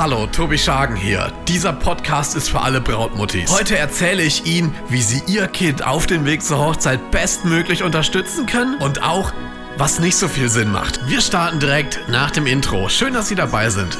Hallo, Tobi Schagen hier. Dieser Podcast ist für alle Brautmuttis. Heute erzähle ich Ihnen, wie Sie Ihr Kind auf dem Weg zur Hochzeit bestmöglich unterstützen können und auch, was nicht so viel Sinn macht. Wir starten direkt nach dem Intro. Schön, dass Sie dabei sind.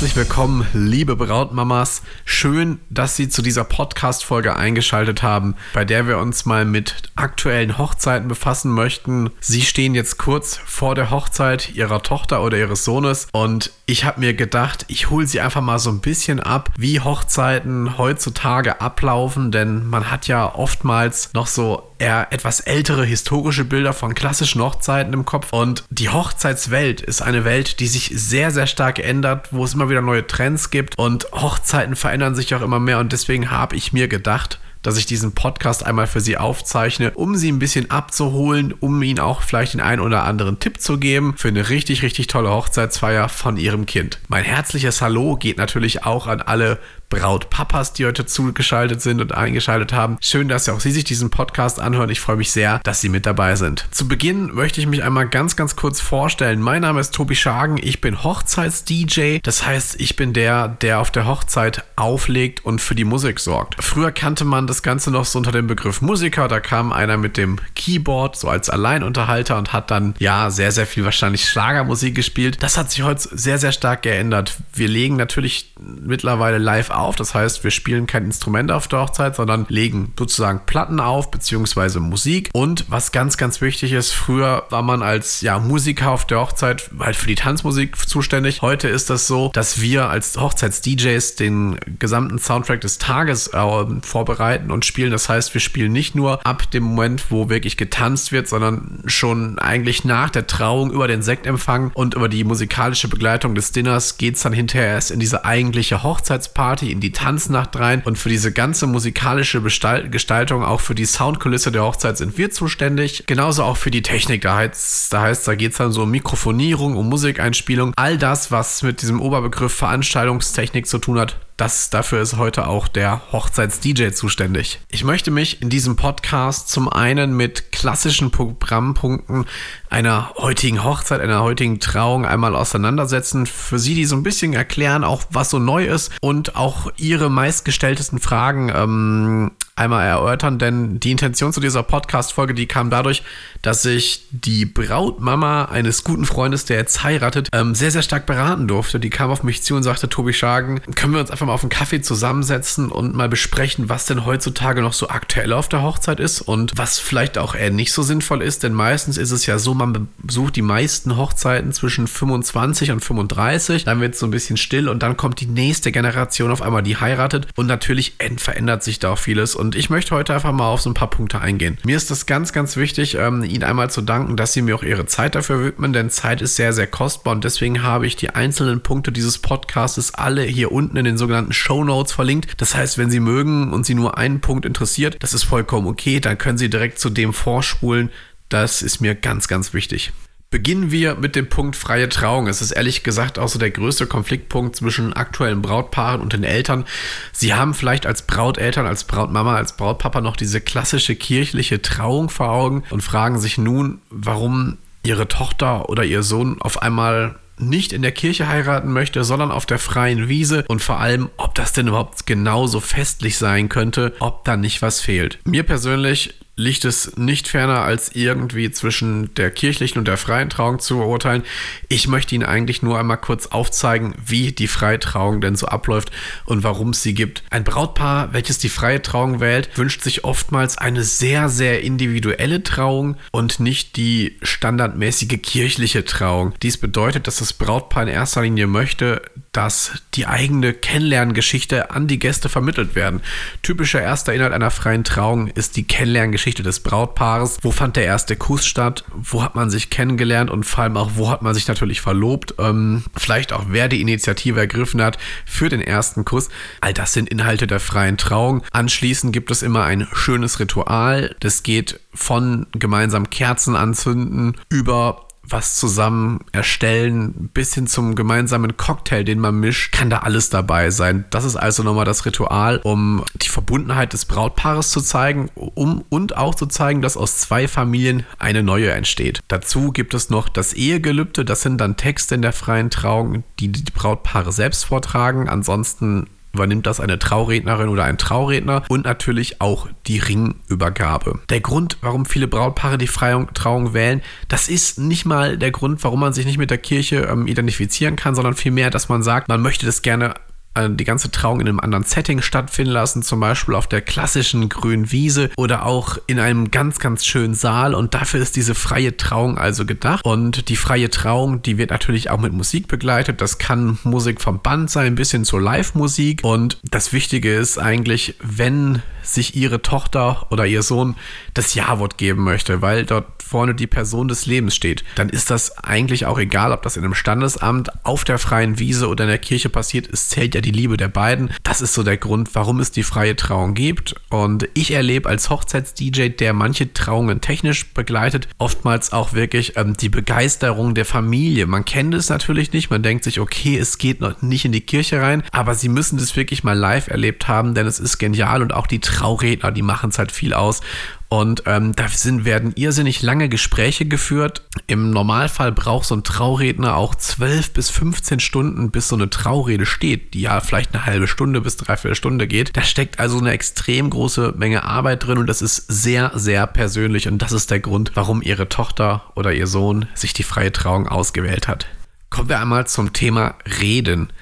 Herzlich willkommen, liebe Brautmamas. Schön, dass Sie zu dieser Podcast-Folge eingeschaltet haben, bei der wir uns mal mit aktuellen Hochzeiten befassen möchten. Sie stehen jetzt kurz vor der Hochzeit Ihrer Tochter oder Ihres Sohnes und ich habe mir gedacht, ich hole Sie einfach mal so ein bisschen ab, wie Hochzeiten heutzutage ablaufen, denn man hat ja oftmals noch so eher etwas ältere historische Bilder von klassischen Hochzeiten im Kopf. Und die Hochzeitswelt ist eine Welt, die sich sehr, sehr stark ändert, wo es immer wieder neue Trends gibt und Hochzeiten verändern sich auch immer mehr. Und deswegen habe ich mir gedacht, dass ich diesen Podcast einmal für Sie aufzeichne, um Sie ein bisschen abzuholen, um Ihnen auch vielleicht den einen oder anderen Tipp zu geben für eine richtig, richtig tolle Hochzeitsfeier von Ihrem Kind. Mein herzliches Hallo geht natürlich auch an alle Brautpapas, die heute zugeschaltet sind und eingeschaltet haben. Schön, dass auch Sie sich diesen Podcast anhören. Ich freue mich sehr, dass Sie mit dabei sind. Zu Beginn möchte ich mich einmal ganz, ganz kurz vorstellen. Mein Name ist Tobi Schagen. Ich bin Hochzeits-DJ. Das heißt, ich bin der, der auf der Hochzeit auflegt und für die Musik sorgt. Früher kannte man das Ganze noch so unter dem Begriff Musiker. Da kam einer mit dem Keyboard so als Alleinunterhalter und hat dann ja sehr, sehr viel wahrscheinlich Schlagermusik gespielt. Das hat sich heute sehr, sehr stark geändert. Wir legen natürlich mittlerweile live auf. Das heißt, wir spielen kein Instrument auf der Hochzeit, sondern legen sozusagen Platten auf, beziehungsweise Musik. Und was ganz, ganz wichtig ist, früher war man als ja, Musiker auf der Hochzeit halt für die Tanzmusik zuständig. Heute ist das so, dass wir als Hochzeits-DJs den gesamten Soundtrack des Tages äh, vorbereiten und spielen. Das heißt, wir spielen nicht nur ab dem Moment, wo wirklich getanzt wird, sondern schon eigentlich nach der Trauung über den Sektempfang und über die musikalische Begleitung des Dinners geht es dann hinterher erst in diese eigentliche Hochzeitsparty in die Tanznacht rein und für diese ganze musikalische Gestaltung, auch für die Soundkulisse der Hochzeit sind wir zuständig. Genauso auch für die Technik. Da heißt, da, heißt, da geht es dann so um Mikrofonierung, um Musikeinspielung. All das, was mit diesem Oberbegriff Veranstaltungstechnik zu tun hat, das, dafür ist heute auch der Hochzeits-DJ zuständig. Ich möchte mich in diesem Podcast zum einen mit klassischen Programmpunkten einer heutigen Hochzeit, einer heutigen Trauung einmal auseinandersetzen. Für Sie, die so ein bisschen erklären, auch was so neu ist und auch Ihre meistgestelltesten Fragen ähm, einmal erörtern, denn die Intention zu dieser Podcast-Folge, die kam dadurch, dass ich die Brautmama eines guten Freundes, der jetzt heiratet, ähm, sehr, sehr stark beraten durfte. Die kam auf mich zu und sagte, Tobi Schagen, können wir uns einfach mal auf einen Kaffee zusammensetzen und mal besprechen, was denn heutzutage noch so aktuell auf der Hochzeit ist und was vielleicht auch eher nicht so sinnvoll ist, denn meistens ist es ja so, man besucht die meisten Hochzeiten zwischen 25 und 35, dann wird es so ein bisschen still und dann kommt die nächste Generation auf einmal, die heiratet. Und natürlich verändert sich da auch vieles. Und ich möchte heute einfach mal auf so ein paar Punkte eingehen. Mir ist das ganz, ganz wichtig, ähm, Ihnen einmal zu danken, dass Sie mir auch Ihre Zeit dafür widmen, denn Zeit ist sehr, sehr kostbar. Und deswegen habe ich die einzelnen Punkte dieses Podcasts alle hier unten in den sogenannten Show Notes verlinkt. Das heißt, wenn Sie mögen und Sie nur einen Punkt interessiert, das ist vollkommen okay, dann können Sie direkt zu dem vorspulen. Das ist mir ganz, ganz wichtig. Beginnen wir mit dem Punkt freie Trauung. Es ist ehrlich gesagt auch so der größte Konfliktpunkt zwischen aktuellen Brautpaaren und den Eltern. Sie haben vielleicht als Brauteltern, als Brautmama, als Brautpapa noch diese klassische kirchliche Trauung vor Augen und fragen sich nun, warum ihre Tochter oder ihr Sohn auf einmal nicht in der Kirche heiraten möchte, sondern auf der freien Wiese und vor allem, ob das denn überhaupt genauso festlich sein könnte, ob da nicht was fehlt. Mir persönlich liegt es nicht ferner, als irgendwie zwischen der kirchlichen und der freien Trauung zu beurteilen. Ich möchte Ihnen eigentlich nur einmal kurz aufzeigen, wie die freie Trauung denn so abläuft und warum es sie gibt. Ein Brautpaar, welches die freie Trauung wählt, wünscht sich oftmals eine sehr, sehr individuelle Trauung und nicht die standardmäßige kirchliche Trauung. Dies bedeutet, dass das Brautpaar in erster Linie möchte, dass die eigene Kennenlerngeschichte an die Gäste vermittelt werden. Typischer erster Inhalt einer freien Trauung ist die Kennenlerngeschichte des Brautpaares. Wo fand der erste Kuss statt? Wo hat man sich kennengelernt? Und vor allem auch, wo hat man sich natürlich verlobt? Ähm, vielleicht auch, wer die Initiative ergriffen hat für den ersten Kuss. All das sind Inhalte der freien Trauung. Anschließend gibt es immer ein schönes Ritual. Das geht von gemeinsam Kerzen anzünden über was zusammen erstellen, bis hin zum gemeinsamen Cocktail, den man mischt, kann da alles dabei sein. Das ist also nochmal das Ritual, um die Verbundenheit des Brautpaares zu zeigen um, und auch zu zeigen, dass aus zwei Familien eine neue entsteht. Dazu gibt es noch das Ehegelübde, das sind dann Texte in der freien Trauung, die die Brautpaare selbst vortragen. Ansonsten übernimmt das eine Traurednerin oder ein Trauredner und natürlich auch die Ringübergabe. Der Grund, warum viele Brautpaare die Trauung wählen, das ist nicht mal der Grund, warum man sich nicht mit der Kirche ähm, identifizieren kann, sondern vielmehr, dass man sagt, man möchte das gerne die ganze Trauung in einem anderen Setting stattfinden lassen, zum Beispiel auf der klassischen grünen Wiese oder auch in einem ganz, ganz schönen Saal. Und dafür ist diese freie Trauung also gedacht. Und die freie Trauung, die wird natürlich auch mit Musik begleitet. Das kann Musik vom Band sein, ein bisschen zur Live-Musik. Und das Wichtige ist eigentlich, wenn sich ihre Tochter oder ihr Sohn das Ja-Wort geben möchte, weil dort vorne die Person des Lebens steht, dann ist das eigentlich auch egal, ob das in einem Standesamt, auf der freien Wiese oder in der Kirche passiert. Es zählt ja die Liebe der beiden. Das ist so der Grund, warum es die freie Trauung gibt. Und ich erlebe als Hochzeits-DJ, der manche Trauungen technisch begleitet, oftmals auch wirklich ähm, die Begeisterung der Familie. Man kennt es natürlich nicht. Man denkt sich, okay, es geht noch nicht in die Kirche rein, aber sie müssen das wirklich mal live erlebt haben, denn es ist genial und auch die Trauredner, die machen es halt viel aus. Und ähm, da sind, werden irrsinnig lange Gespräche geführt. Im Normalfall braucht so ein Trauredner auch 12 bis 15 Stunden, bis so eine Traurede steht, die ja vielleicht eine halbe Stunde bis dreiviertel Stunde geht. Da steckt also eine extrem große Menge Arbeit drin und das ist sehr, sehr persönlich. Und das ist der Grund, warum ihre Tochter oder ihr Sohn sich die freie Trauung ausgewählt hat. Kommen wir einmal zum Thema Reden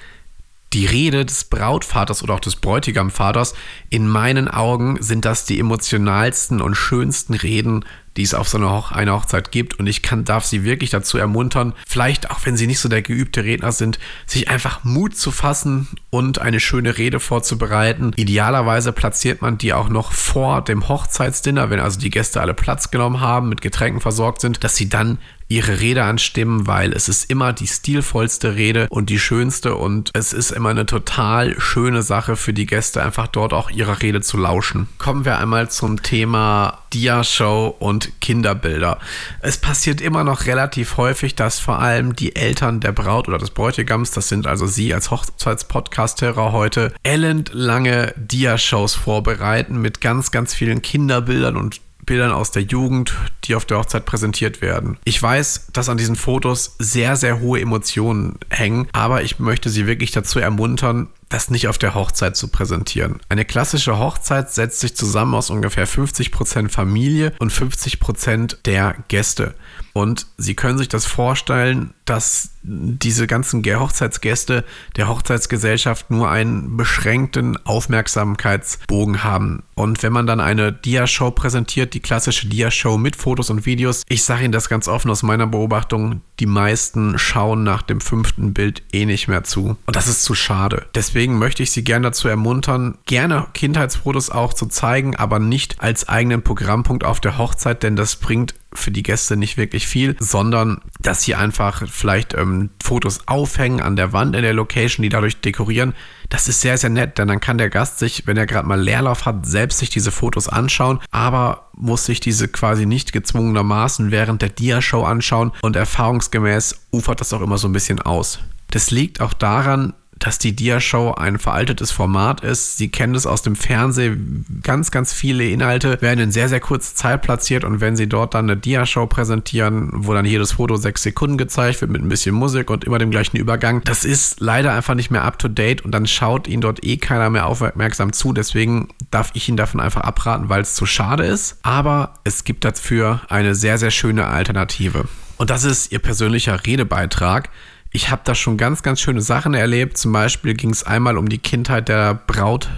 die Rede des Brautvaters oder auch des Bräutigamvaters, in meinen Augen sind das die emotionalsten und schönsten Reden, die es auf so einer Hoch eine Hochzeit gibt. Und ich kann, darf sie wirklich dazu ermuntern, vielleicht auch wenn sie nicht so der geübte Redner sind, sich einfach Mut zu fassen und eine schöne Rede vorzubereiten. Idealerweise platziert man die auch noch vor dem Hochzeitsdinner, wenn also die Gäste alle Platz genommen haben, mit Getränken versorgt sind, dass sie dann ihre Rede anstimmen, weil es ist immer die stilvollste Rede und die schönste und es ist immer eine total schöne Sache für die Gäste, einfach dort auch ihrer Rede zu lauschen. Kommen wir einmal zum Thema Dia-Show und Kinderbilder. Es passiert immer noch relativ häufig, dass vor allem die Eltern der Braut oder des Bräutigams, das sind also Sie als Hochzeitspodcasterer heute, ellenlange Dia-Shows vorbereiten mit ganz, ganz vielen Kinderbildern und Bildern aus der Jugend, die auf der Hochzeit präsentiert werden. Ich weiß, dass an diesen Fotos sehr, sehr hohe Emotionen hängen, aber ich möchte Sie wirklich dazu ermuntern, das nicht auf der Hochzeit zu präsentieren. Eine klassische Hochzeit setzt sich zusammen aus ungefähr 50% Familie und 50% der Gäste. Und Sie können sich das vorstellen, dass diese ganzen Hochzeitsgäste der Hochzeitsgesellschaft nur einen beschränkten Aufmerksamkeitsbogen haben. Und wenn man dann eine Dia-Show präsentiert, die klassische Dia-Show mit Fotos und Videos, ich sage Ihnen das ganz offen aus meiner Beobachtung, die meisten schauen nach dem fünften Bild eh nicht mehr zu. Und das ist zu schade. Deswegen möchte ich Sie gerne dazu ermuntern, gerne Kindheitsfotos auch zu zeigen, aber nicht als eigenen Programmpunkt auf der Hochzeit, denn das bringt für die Gäste nicht wirklich viel, sondern dass sie einfach vielleicht ähm, Fotos aufhängen an der Wand in der Location, die dadurch dekorieren. Das ist sehr, sehr nett, denn dann kann der Gast sich, wenn er gerade mal Leerlauf hat, selbst sich diese Fotos anschauen, aber muss sich diese quasi nicht gezwungenermaßen während der Dia-Show anschauen und erfahrungsgemäß ufert das auch immer so ein bisschen aus. Das liegt auch daran, dass die Dia-Show ein veraltetes Format ist. Sie kennen es aus dem Fernsehen. Ganz, ganz viele Inhalte werden in sehr, sehr kurzer Zeit platziert und wenn sie dort dann eine Dia-Show präsentieren, wo dann jedes Foto sechs Sekunden gezeigt wird mit ein bisschen Musik und immer dem gleichen Übergang, das ist leider einfach nicht mehr up to date und dann schaut ihnen dort eh keiner mehr aufmerksam zu. Deswegen darf ich ihn davon einfach abraten, weil es zu schade ist. Aber es gibt dafür eine sehr, sehr schöne Alternative. Und das ist ihr persönlicher Redebeitrag. Ich habe da schon ganz, ganz schöne Sachen erlebt. Zum Beispiel ging es einmal um die Kindheit der Braut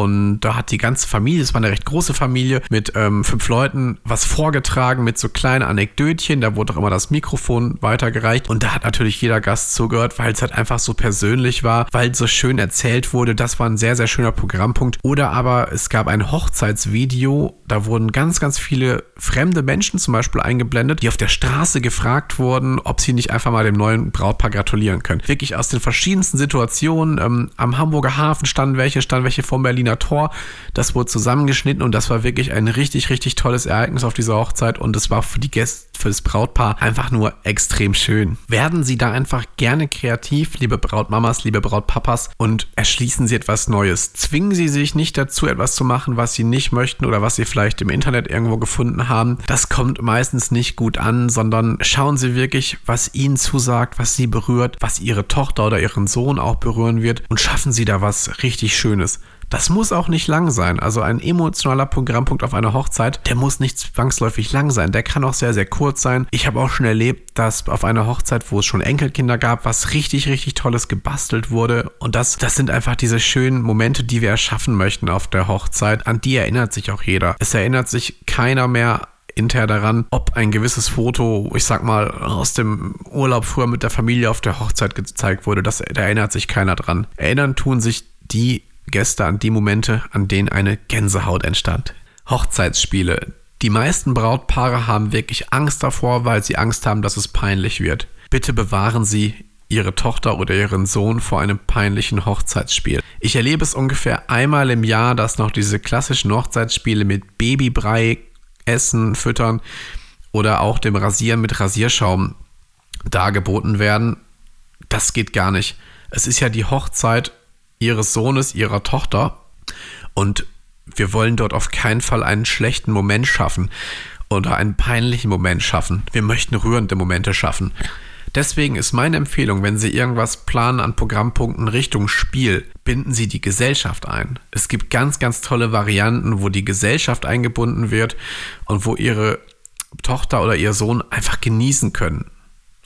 und da hat die ganze Familie, es war eine recht große Familie, mit ähm, fünf Leuten was vorgetragen mit so kleinen Anekdötchen. Da wurde auch immer das Mikrofon weitergereicht. Und da hat natürlich jeder Gast zugehört, weil es halt einfach so persönlich war, weil so schön erzählt wurde. Das war ein sehr, sehr schöner Programmpunkt. Oder aber es gab ein Hochzeitsvideo. Da wurden ganz, ganz viele fremde Menschen zum Beispiel eingeblendet, die auf der Straße gefragt wurden, ob sie nicht einfach mal dem neuen Brautpaar gratulieren können. Wirklich aus den verschiedensten Situationen. Ähm, am Hamburger Hafen standen welche, standen welche vor Berlin Berliner Tor. Das wurde zusammengeschnitten und das war wirklich ein richtig, richtig tolles Ereignis auf dieser Hochzeit und es war für die Gäste, für das Brautpaar einfach nur extrem schön. Werden Sie da einfach gerne kreativ, liebe Brautmamas, liebe Brautpapas und erschließen Sie etwas Neues. Zwingen Sie sich nicht dazu, etwas zu machen, was Sie nicht möchten oder was Sie vielleicht im Internet irgendwo gefunden haben. Das kommt meistens nicht gut an, sondern schauen Sie wirklich, was Ihnen zusagt, was Sie berührt, was Ihre Tochter oder Ihren Sohn auch berühren wird und schaffen Sie da was richtig Schönes. Das muss auch nicht lang sein. Also ein emotionaler Programmpunkt auf einer Hochzeit, der muss nicht zwangsläufig lang sein. Der kann auch sehr, sehr kurz sein. Ich habe auch schon erlebt, dass auf einer Hochzeit, wo es schon Enkelkinder gab, was richtig, richtig Tolles gebastelt wurde. Und das, das sind einfach diese schönen Momente, die wir erschaffen möchten auf der Hochzeit. An die erinnert sich auch jeder. Es erinnert sich keiner mehr intern daran, ob ein gewisses Foto, ich sag mal, aus dem Urlaub früher mit der Familie auf der Hochzeit gezeigt wurde. Das, da erinnert sich keiner dran. Erinnern tun sich die Gäste an die Momente, an denen eine Gänsehaut entstand. Hochzeitsspiele. Die meisten Brautpaare haben wirklich Angst davor, weil sie Angst haben, dass es peinlich wird. Bitte bewahren Sie Ihre Tochter oder Ihren Sohn vor einem peinlichen Hochzeitsspiel. Ich erlebe es ungefähr einmal im Jahr, dass noch diese klassischen Hochzeitsspiele mit Babybrei, Essen, Füttern oder auch dem Rasieren mit Rasierschaum dargeboten werden. Das geht gar nicht. Es ist ja die Hochzeit ihres Sohnes, ihrer Tochter. Und wir wollen dort auf keinen Fall einen schlechten Moment schaffen oder einen peinlichen Moment schaffen. Wir möchten rührende Momente schaffen. Deswegen ist meine Empfehlung, wenn Sie irgendwas planen an Programmpunkten Richtung Spiel, binden Sie die Gesellschaft ein. Es gibt ganz, ganz tolle Varianten, wo die Gesellschaft eingebunden wird und wo Ihre Tochter oder Ihr Sohn einfach genießen können.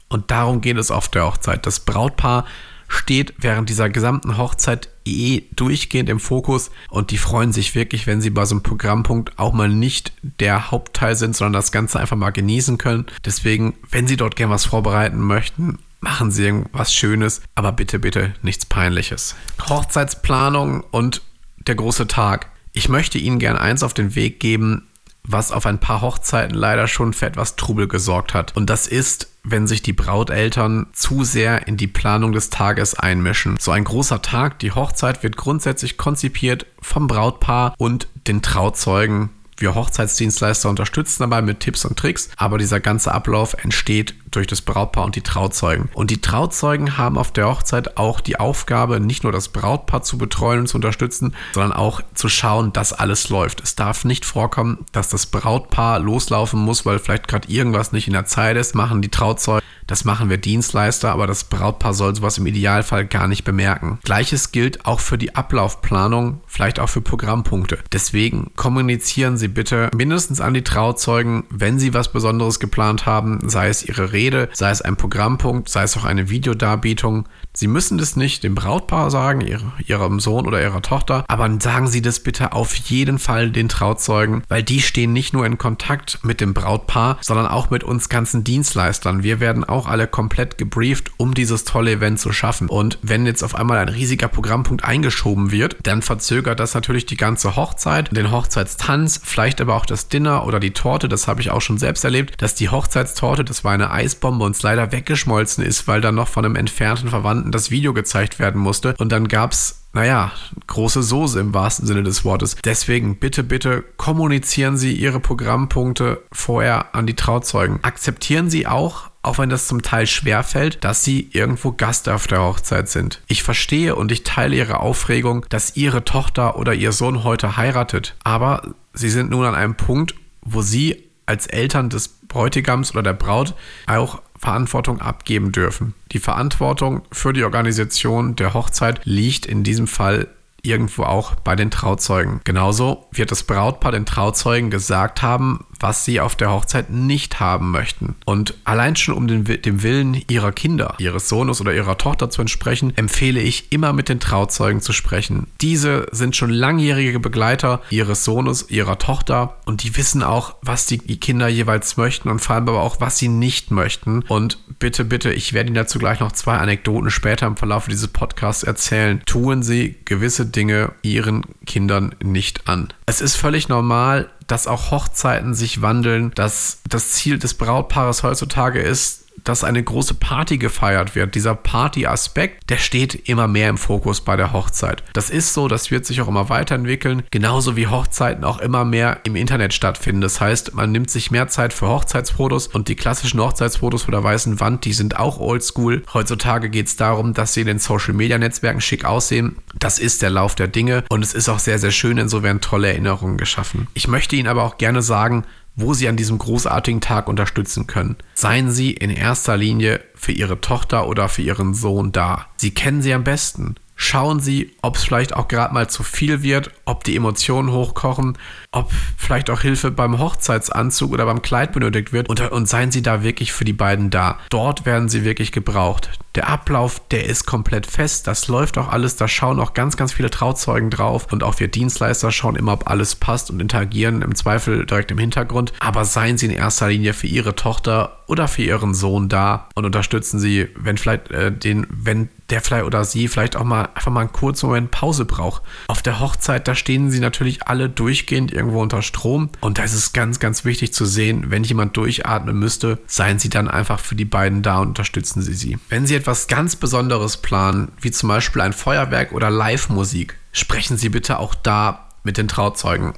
Und darum geht es auf der Hochzeit. Das Brautpaar steht während dieser gesamten Hochzeit eh durchgehend im Fokus und die freuen sich wirklich, wenn sie bei so einem Programmpunkt auch mal nicht der Hauptteil sind, sondern das Ganze einfach mal genießen können. Deswegen, wenn sie dort gerne was vorbereiten möchten, machen sie irgendwas Schönes, aber bitte, bitte nichts Peinliches. Hochzeitsplanung und der große Tag. Ich möchte Ihnen gerne eins auf den Weg geben, was auf ein paar Hochzeiten leider schon für etwas Trubel gesorgt hat. Und das ist, wenn sich die Brauteltern zu sehr in die Planung des Tages einmischen. So ein großer Tag, die Hochzeit wird grundsätzlich konzipiert vom Brautpaar und den Trauzeugen wir Hochzeitsdienstleister unterstützen dabei mit Tipps und Tricks, aber dieser ganze Ablauf entsteht durch das Brautpaar und die Trauzeugen. Und die Trauzeugen haben auf der Hochzeit auch die Aufgabe, nicht nur das Brautpaar zu betreuen und zu unterstützen, sondern auch zu schauen, dass alles läuft. Es darf nicht vorkommen, dass das Brautpaar loslaufen muss, weil vielleicht gerade irgendwas nicht in der Zeit ist, machen die Trauzeugen das machen wir Dienstleister, aber das Brautpaar soll sowas im Idealfall gar nicht bemerken. Gleiches gilt auch für die Ablaufplanung, vielleicht auch für Programmpunkte. Deswegen kommunizieren Sie bitte mindestens an die Trauzeugen, wenn Sie was Besonderes geplant haben, sei es Ihre Rede, sei es ein Programmpunkt, sei es auch eine Videodarbietung. Sie müssen das nicht dem Brautpaar sagen, ihrem Sohn oder ihrer Tochter, aber sagen Sie das bitte auf jeden Fall den Trauzeugen, weil die stehen nicht nur in Kontakt mit dem Brautpaar, sondern auch mit uns ganzen Dienstleistern. Wir werden auch alle komplett gebrieft, um dieses tolle Event zu schaffen. Und wenn jetzt auf einmal ein riesiger Programmpunkt eingeschoben wird, dann verzögert das natürlich die ganze Hochzeit, den Hochzeitstanz, vielleicht aber auch das Dinner oder die Torte. Das habe ich auch schon selbst erlebt, dass die Hochzeitstorte, das war eine Eisbombe, uns leider weggeschmolzen ist, weil dann noch von einem entfernten Verwandten Mandanten das Video gezeigt werden musste. Und dann gab es naja, große Soße im wahrsten Sinne des Wortes. Deswegen bitte, bitte kommunizieren Sie Ihre Programmpunkte vorher an die Trauzeugen. Akzeptieren Sie auch, auch wenn das zum Teil schwer fällt, dass Sie irgendwo Gast auf der Hochzeit sind. Ich verstehe und ich teile Ihre Aufregung, dass Ihre Tochter oder Ihr Sohn heute heiratet. Aber Sie sind nun an einem Punkt, wo Sie als Eltern des Bräutigams oder der Braut auch Verantwortung abgeben dürfen. Die Verantwortung für die Organisation der Hochzeit liegt in diesem Fall irgendwo auch bei den Trauzeugen. Genauso wird das Brautpaar den Trauzeugen gesagt haben, was sie auf der Hochzeit nicht haben möchten. Und allein schon um den, dem Willen ihrer Kinder, ihres Sohnes oder ihrer Tochter zu entsprechen, empfehle ich immer mit den Trauzeugen zu sprechen. Diese sind schon langjährige Begleiter ihres Sohnes, ihrer Tochter und die wissen auch, was die Kinder jeweils möchten und vor allem aber auch, was sie nicht möchten. Und bitte, bitte, ich werde Ihnen dazu gleich noch zwei Anekdoten später im Verlauf dieses Podcasts erzählen. Tun Sie gewisse Dinge Ihren Kindern nicht an. Es ist völlig normal, dass auch Hochzeiten sich wandeln, dass das Ziel des Brautpaares heutzutage ist, dass eine große Party gefeiert wird. Dieser Party-Aspekt, der steht immer mehr im Fokus bei der Hochzeit. Das ist so, das wird sich auch immer weiterentwickeln, genauso wie Hochzeiten auch immer mehr im Internet stattfinden. Das heißt, man nimmt sich mehr Zeit für Hochzeitsfotos und die klassischen Hochzeitsfotos vor der weißen Wand, die sind auch oldschool. Heutzutage geht es darum, dass sie in den Social-Media-Netzwerken schick aussehen. Das ist der Lauf der Dinge und es ist auch sehr, sehr schön, insofern tolle Erinnerungen geschaffen. Ich möchte Ihnen aber auch gerne sagen, wo Sie an diesem großartigen Tag unterstützen können. Seien Sie in erster Linie für Ihre Tochter oder für Ihren Sohn da. Sie kennen sie am besten. Schauen Sie, ob es vielleicht auch gerade mal zu viel wird, ob die Emotionen hochkochen, ob vielleicht auch Hilfe beim Hochzeitsanzug oder beim Kleid benötigt wird und, und seien Sie da wirklich für die beiden da. Dort werden Sie wirklich gebraucht. Der Ablauf, der ist komplett fest, das läuft auch alles, da schauen auch ganz, ganz viele Trauzeugen drauf und auch wir Dienstleister schauen immer, ob alles passt und interagieren im Zweifel direkt im Hintergrund. Aber seien Sie in erster Linie für Ihre Tochter oder für Ihren Sohn da und unterstützen Sie, wenn vielleicht äh, den, wenn der vielleicht oder sie vielleicht auch mal einfach mal einen kurzen Moment Pause braucht. Auf der Hochzeit, da stehen sie natürlich alle durchgehend irgendwo unter Strom. Und da ist es ganz, ganz wichtig zu sehen, wenn jemand durchatmen müsste, seien Sie dann einfach für die beiden da und unterstützen Sie sie. Wenn Sie etwas ganz Besonderes planen, wie zum Beispiel ein Feuerwerk oder Live-Musik, sprechen Sie bitte auch da mit den Trauzeugen.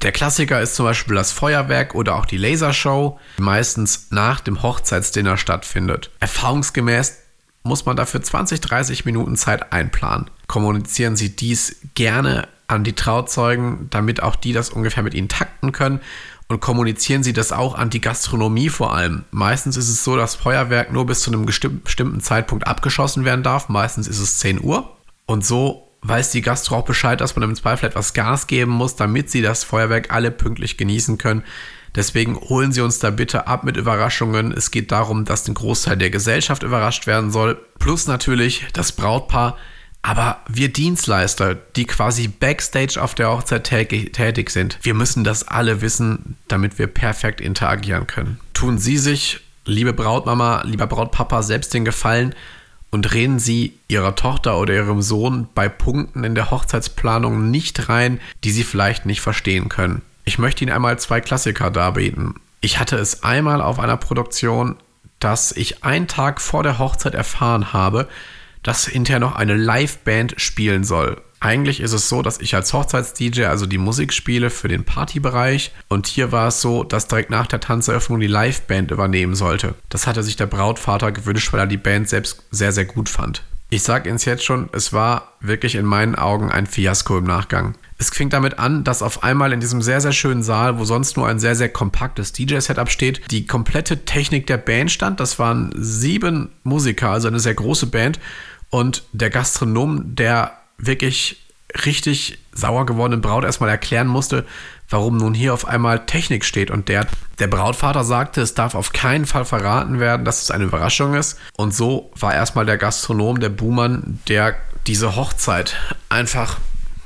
Der Klassiker ist zum Beispiel das Feuerwerk oder auch die Lasershow, die meistens nach dem Hochzeitsdinner stattfindet. Erfahrungsgemäß muss man dafür 20, 30 Minuten Zeit einplanen. Kommunizieren Sie dies gerne an die Trauzeugen, damit auch die das ungefähr mit ihnen takten können. Und kommunizieren Sie das auch an die Gastronomie vor allem. Meistens ist es so, dass Feuerwerk nur bis zu einem bestimmten Zeitpunkt abgeschossen werden darf. Meistens ist es 10 Uhr. Und so weiß die Gastro auch Bescheid, dass man im Zweifel etwas Gas geben muss, damit sie das Feuerwerk alle pünktlich genießen können. Deswegen holen Sie uns da bitte ab mit Überraschungen. Es geht darum, dass ein Großteil der Gesellschaft überrascht werden soll. Plus natürlich das Brautpaar aber wir Dienstleister, die quasi backstage auf der Hochzeit tätig sind, wir müssen das alle wissen, damit wir perfekt interagieren können. Tun Sie sich, liebe Brautmama, lieber Brautpapa, selbst den Gefallen und reden Sie Ihrer Tochter oder Ihrem Sohn bei Punkten in der Hochzeitsplanung nicht rein, die Sie vielleicht nicht verstehen können. Ich möchte Ihnen einmal zwei Klassiker darbieten. Ich hatte es einmal auf einer Produktion, dass ich einen Tag vor der Hochzeit erfahren habe, dass hinterher noch eine Liveband spielen soll. Eigentlich ist es so, dass ich als Hochzeits-DJ also die Musik spiele für den Partybereich und hier war es so, dass direkt nach der Tanzeröffnung die Liveband übernehmen sollte. Das hatte sich der Brautvater gewünscht, weil er die Band selbst sehr, sehr gut fand. Ich sage Ihnen jetzt schon, es war wirklich in meinen Augen ein Fiasko im Nachgang. Es fing damit an, dass auf einmal in diesem sehr, sehr schönen Saal, wo sonst nur ein sehr, sehr kompaktes DJ-Setup steht, die komplette Technik der Band stand. Das waren sieben Musiker, also eine sehr große Band und der Gastronom, der wirklich richtig sauer gewordenen Braut erstmal erklären musste, warum nun hier auf einmal Technik steht. Und der, der Brautvater sagte, es darf auf keinen Fall verraten werden, dass es eine Überraschung ist. Und so war erstmal der Gastronom, der Buhmann, der diese Hochzeit einfach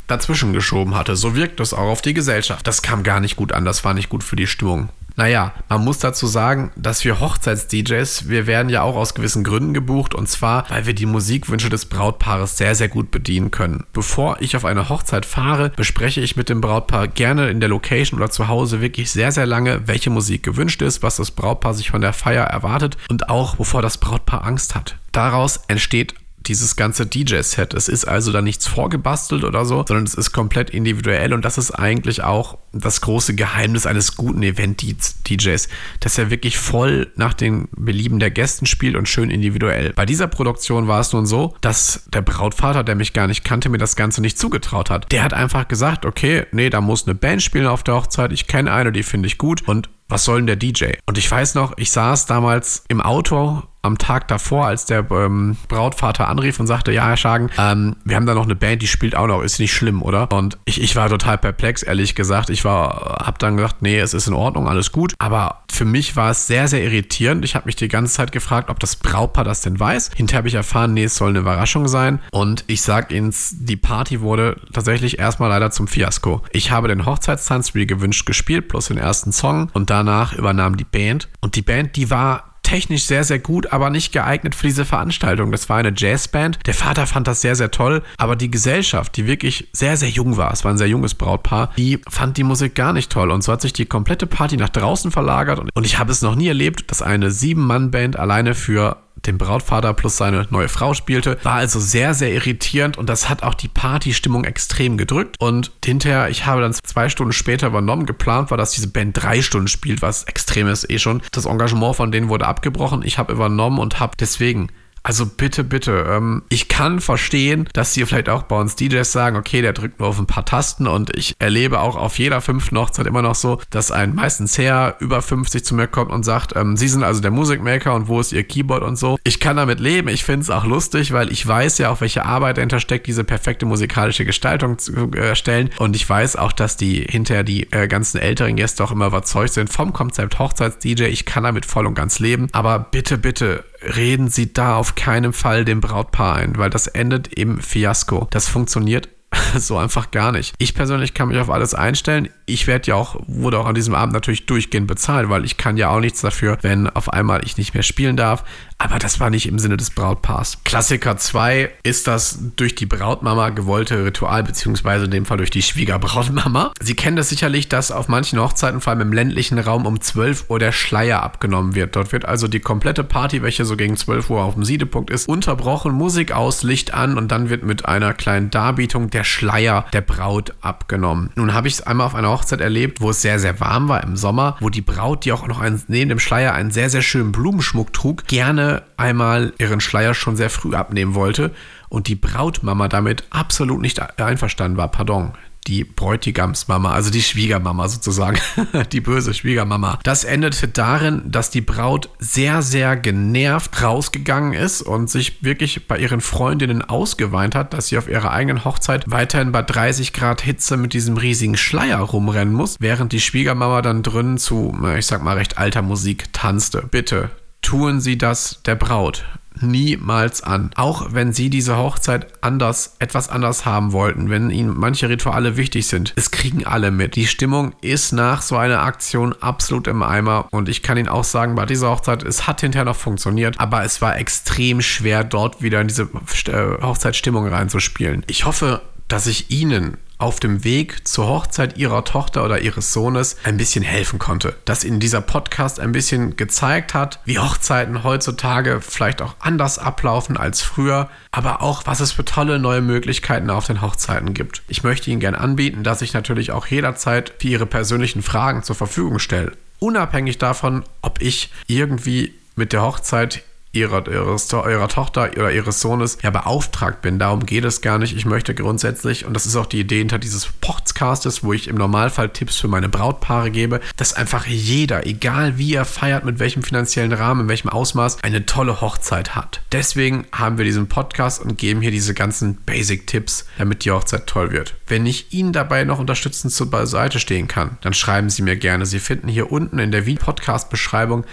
dazwischen geschoben hatte. So wirkt es auch auf die Gesellschaft. Das kam gar nicht gut an, das war nicht gut für die Stimmung. Naja, man muss dazu sagen, dass wir Hochzeits-DJs, wir werden ja auch aus gewissen Gründen gebucht und zwar, weil wir die Musikwünsche des Brautpaares sehr, sehr gut bedienen können. Bevor ich auf eine Hochzeit fahre, bespreche ich mit dem Brautpaar gerne in der Location oder zu Hause wirklich sehr, sehr lange, welche Musik gewünscht ist, was das Brautpaar sich von der Feier erwartet und auch, wovor das Brautpaar Angst hat. Daraus entsteht dieses ganze DJ-Set. Es ist also da nichts vorgebastelt oder so, sondern es ist komplett individuell und das ist eigentlich auch das große Geheimnis eines guten Event-DJs, dass er wirklich voll nach den Belieben der Gästen spielt und schön individuell. Bei dieser Produktion war es nun so, dass der Brautvater, der mich gar nicht kannte, mir das Ganze nicht zugetraut hat. Der hat einfach gesagt, okay, nee, da muss eine Band spielen auf der Hochzeit, ich kenne eine, die finde ich gut und was soll denn der DJ? Und ich weiß noch, ich saß damals im Auto am Tag davor, als der ähm, Brautvater anrief und sagte, ja, Herr Schagen, ähm, wir haben da noch eine Band, die spielt auch noch, ist nicht schlimm, oder? Und ich, ich war total perplex, ehrlich gesagt. Ich war, hab dann gesagt, nee, es ist in Ordnung, alles gut. Aber für mich war es sehr, sehr irritierend. Ich habe mich die ganze Zeit gefragt, ob das Brautpaar das denn weiß. Hinterher habe ich erfahren, nee, es soll eine Überraschung sein. Und ich sag Ihnen, die Party wurde tatsächlich erstmal leider zum Fiasko. Ich habe den Hochzeitstanz wie gewünscht gespielt, plus den ersten Song. Und danach übernahm die Band. Und die Band, die war technisch sehr, sehr gut, aber nicht geeignet für diese Veranstaltung. Das war eine Jazzband. Der Vater fand das sehr, sehr toll, aber die Gesellschaft, die wirklich sehr, sehr jung war, es war ein sehr junges Brautpaar, die fand die Musik gar nicht toll. Und so hat sich die komplette Party nach draußen verlagert. Und ich habe es noch nie erlebt, dass eine Sieben-Mann-Band alleine für den Brautvater plus seine neue Frau spielte. War also sehr, sehr irritierend und das hat auch die Partystimmung extrem gedrückt. Und hinterher, ich habe dann zwei Stunden später übernommen, geplant war, dass diese Band drei Stunden spielt, was extrem ist eh schon. Das Engagement von denen wurde abgebrochen. Ich habe übernommen und habe deswegen also bitte, bitte. Ähm, ich kann verstehen, dass die vielleicht auch bei uns DJs sagen, okay, der drückt nur auf ein paar Tasten und ich erlebe auch auf jeder fünften Hochzeit immer noch so, dass ein meistens Herr über 50 zu mir kommt und sagt, ähm, Sie sind also der Musikmaker und wo ist Ihr Keyboard und so. Ich kann damit leben. Ich finde es auch lustig, weil ich weiß ja auch, welche Arbeit dahinter steckt, diese perfekte musikalische Gestaltung zu erstellen. Und ich weiß auch, dass die hinterher die äh, ganzen älteren Gäste auch immer überzeugt sind vom Konzept Hochzeits-DJ. Ich kann damit voll und ganz leben. Aber bitte, bitte, reden Sie da auf keinen Fall dem Brautpaar ein, weil das endet im Fiasko. Das funktioniert so einfach gar nicht. Ich persönlich kann mich auf alles einstellen. Ich werde ja auch, wurde auch an diesem Abend natürlich durchgehend bezahlt, weil ich kann ja auch nichts dafür, wenn auf einmal ich nicht mehr spielen darf. Aber das war nicht im Sinne des Brautpaars. Klassiker 2 ist das durch die Brautmama gewollte Ritual, beziehungsweise in dem Fall durch die Schwiegerbrautmama. Sie kennen das sicherlich, dass auf manchen Hochzeiten, vor allem im ländlichen Raum, um 12 Uhr der Schleier abgenommen wird. Dort wird also die komplette Party, welche so gegen 12 Uhr auf dem Siedepunkt ist, unterbrochen, Musik aus, Licht an und dann wird mit einer kleinen Darbietung der Schleier der Braut abgenommen. Nun habe ich es einmal auf einer Hochzeit erlebt, wo es sehr, sehr warm war im Sommer, wo die Braut, die auch noch einen, neben dem Schleier einen sehr, sehr schönen Blumenschmuck trug, gerne einmal ihren Schleier schon sehr früh abnehmen wollte und die Brautmama damit absolut nicht einverstanden war. Pardon, die Bräutigamsmama, also die Schwiegermama sozusagen, die böse Schwiegermama. Das endete darin, dass die Braut sehr, sehr genervt rausgegangen ist und sich wirklich bei ihren Freundinnen ausgeweint hat, dass sie auf ihrer eigenen Hochzeit weiterhin bei 30 Grad Hitze mit diesem riesigen Schleier rumrennen muss, während die Schwiegermama dann drinnen zu, ich sag mal, recht alter Musik tanzte. Bitte, tun Sie das der Braut niemals an. Auch wenn sie diese Hochzeit anders, etwas anders haben wollten, wenn ihnen manche Rituale wichtig sind. Es kriegen alle mit. Die Stimmung ist nach so einer Aktion absolut im Eimer und ich kann Ihnen auch sagen, bei dieser Hochzeit, es hat hinterher noch funktioniert, aber es war extrem schwer, dort wieder in diese äh, Hochzeitsstimmung reinzuspielen. Ich hoffe, dass ich Ihnen auf dem Weg zur Hochzeit ihrer Tochter oder ihres Sohnes ein bisschen helfen konnte. Dass ihnen dieser Podcast ein bisschen gezeigt hat, wie Hochzeiten heutzutage vielleicht auch anders ablaufen als früher, aber auch, was es für tolle neue Möglichkeiten auf den Hochzeiten gibt. Ich möchte Ihnen gerne anbieten, dass ich natürlich auch jederzeit für Ihre persönlichen Fragen zur Verfügung stelle. Unabhängig davon, ob ich irgendwie mit der Hochzeit ihrer, ihres, eurer Tochter oder ihres Sohnes ja beauftragt bin. Darum geht es gar nicht. Ich möchte grundsätzlich, und das ist auch die Idee hinter dieses Podcastes, wo ich im Normalfall Tipps für meine Brautpaare gebe, dass einfach jeder, egal wie er feiert, mit welchem finanziellen Rahmen, in welchem Ausmaß, eine tolle Hochzeit hat. Deswegen haben wir diesen Podcast und geben hier diese ganzen Basic-Tipps, damit die Hochzeit toll wird. Wenn ich Ihnen dabei noch unterstützend zur Seite stehen kann, dann schreiben Sie mir gerne. Sie finden hier unten in der Podcast-Beschreibung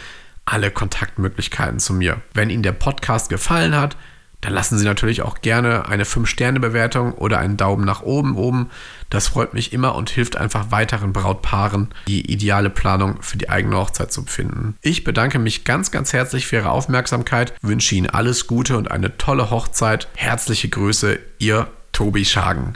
alle Kontaktmöglichkeiten zu mir. Wenn Ihnen der Podcast gefallen hat, dann lassen Sie natürlich auch gerne eine 5-Sterne-Bewertung oder einen Daumen nach oben oben. Das freut mich immer und hilft einfach weiteren Brautpaaren, die ideale Planung für die eigene Hochzeit zu finden. Ich bedanke mich ganz, ganz herzlich für Ihre Aufmerksamkeit, wünsche Ihnen alles Gute und eine tolle Hochzeit. Herzliche Grüße, Ihr Tobi Schagen.